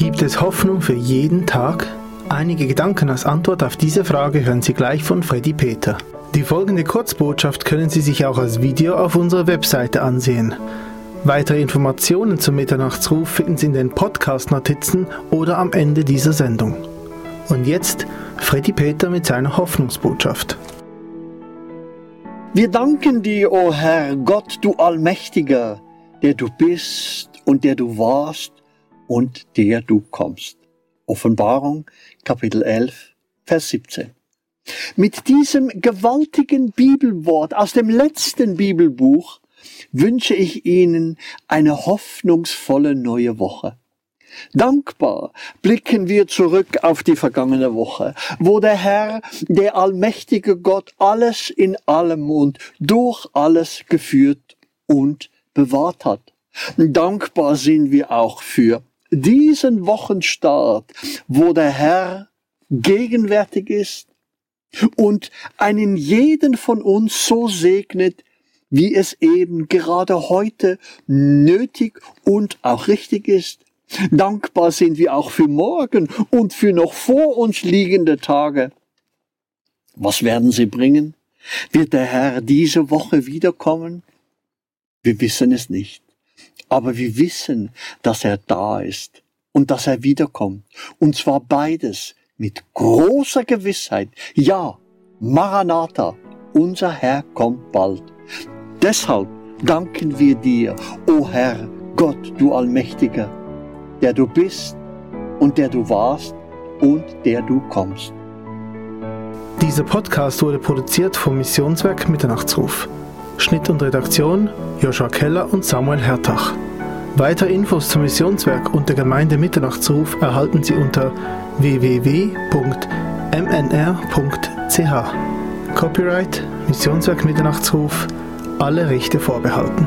Gibt es Hoffnung für jeden Tag? Einige Gedanken als Antwort auf diese Frage hören Sie gleich von Freddy Peter. Die folgende Kurzbotschaft können Sie sich auch als Video auf unserer Webseite ansehen. Weitere Informationen zum Mitternachtsruf finden Sie in den Podcast-Notizen oder am Ende dieser Sendung. Und jetzt Freddy Peter mit seiner Hoffnungsbotschaft. Wir danken dir, o oh Herr Gott, du Allmächtiger, der du bist und der du warst und der du kommst. Offenbarung, Kapitel 11, Vers 17. Mit diesem gewaltigen Bibelwort aus dem letzten Bibelbuch wünsche ich Ihnen eine hoffnungsvolle neue Woche. Dankbar blicken wir zurück auf die vergangene Woche, wo der Herr, der allmächtige Gott, alles in allem und durch alles geführt und bewahrt hat. Dankbar sind wir auch für diesen Wochenstart, wo der Herr gegenwärtig ist und einen jeden von uns so segnet, wie es eben gerade heute nötig und auch richtig ist. Dankbar sind wir auch für morgen und für noch vor uns liegende Tage. Was werden sie bringen? Wird der Herr diese Woche wiederkommen? Wir wissen es nicht. Aber wir wissen, dass er da ist und dass er wiederkommt. Und zwar beides mit großer Gewissheit. Ja, Maranatha, unser Herr kommt bald. Deshalb danken wir dir, o Herr, Gott, du Allmächtiger, der du bist und der du warst und der du kommst. Dieser Podcast wurde produziert vom Missionswerk Mitternachtsruf. Schnitt und Redaktion Joshua Keller und Samuel Hertach. Weitere Infos zum Missionswerk und der Gemeinde Mitternachtsruf erhalten Sie unter www.mnr.ch. Copyright Missionswerk Mitternachtsruf alle Rechte vorbehalten.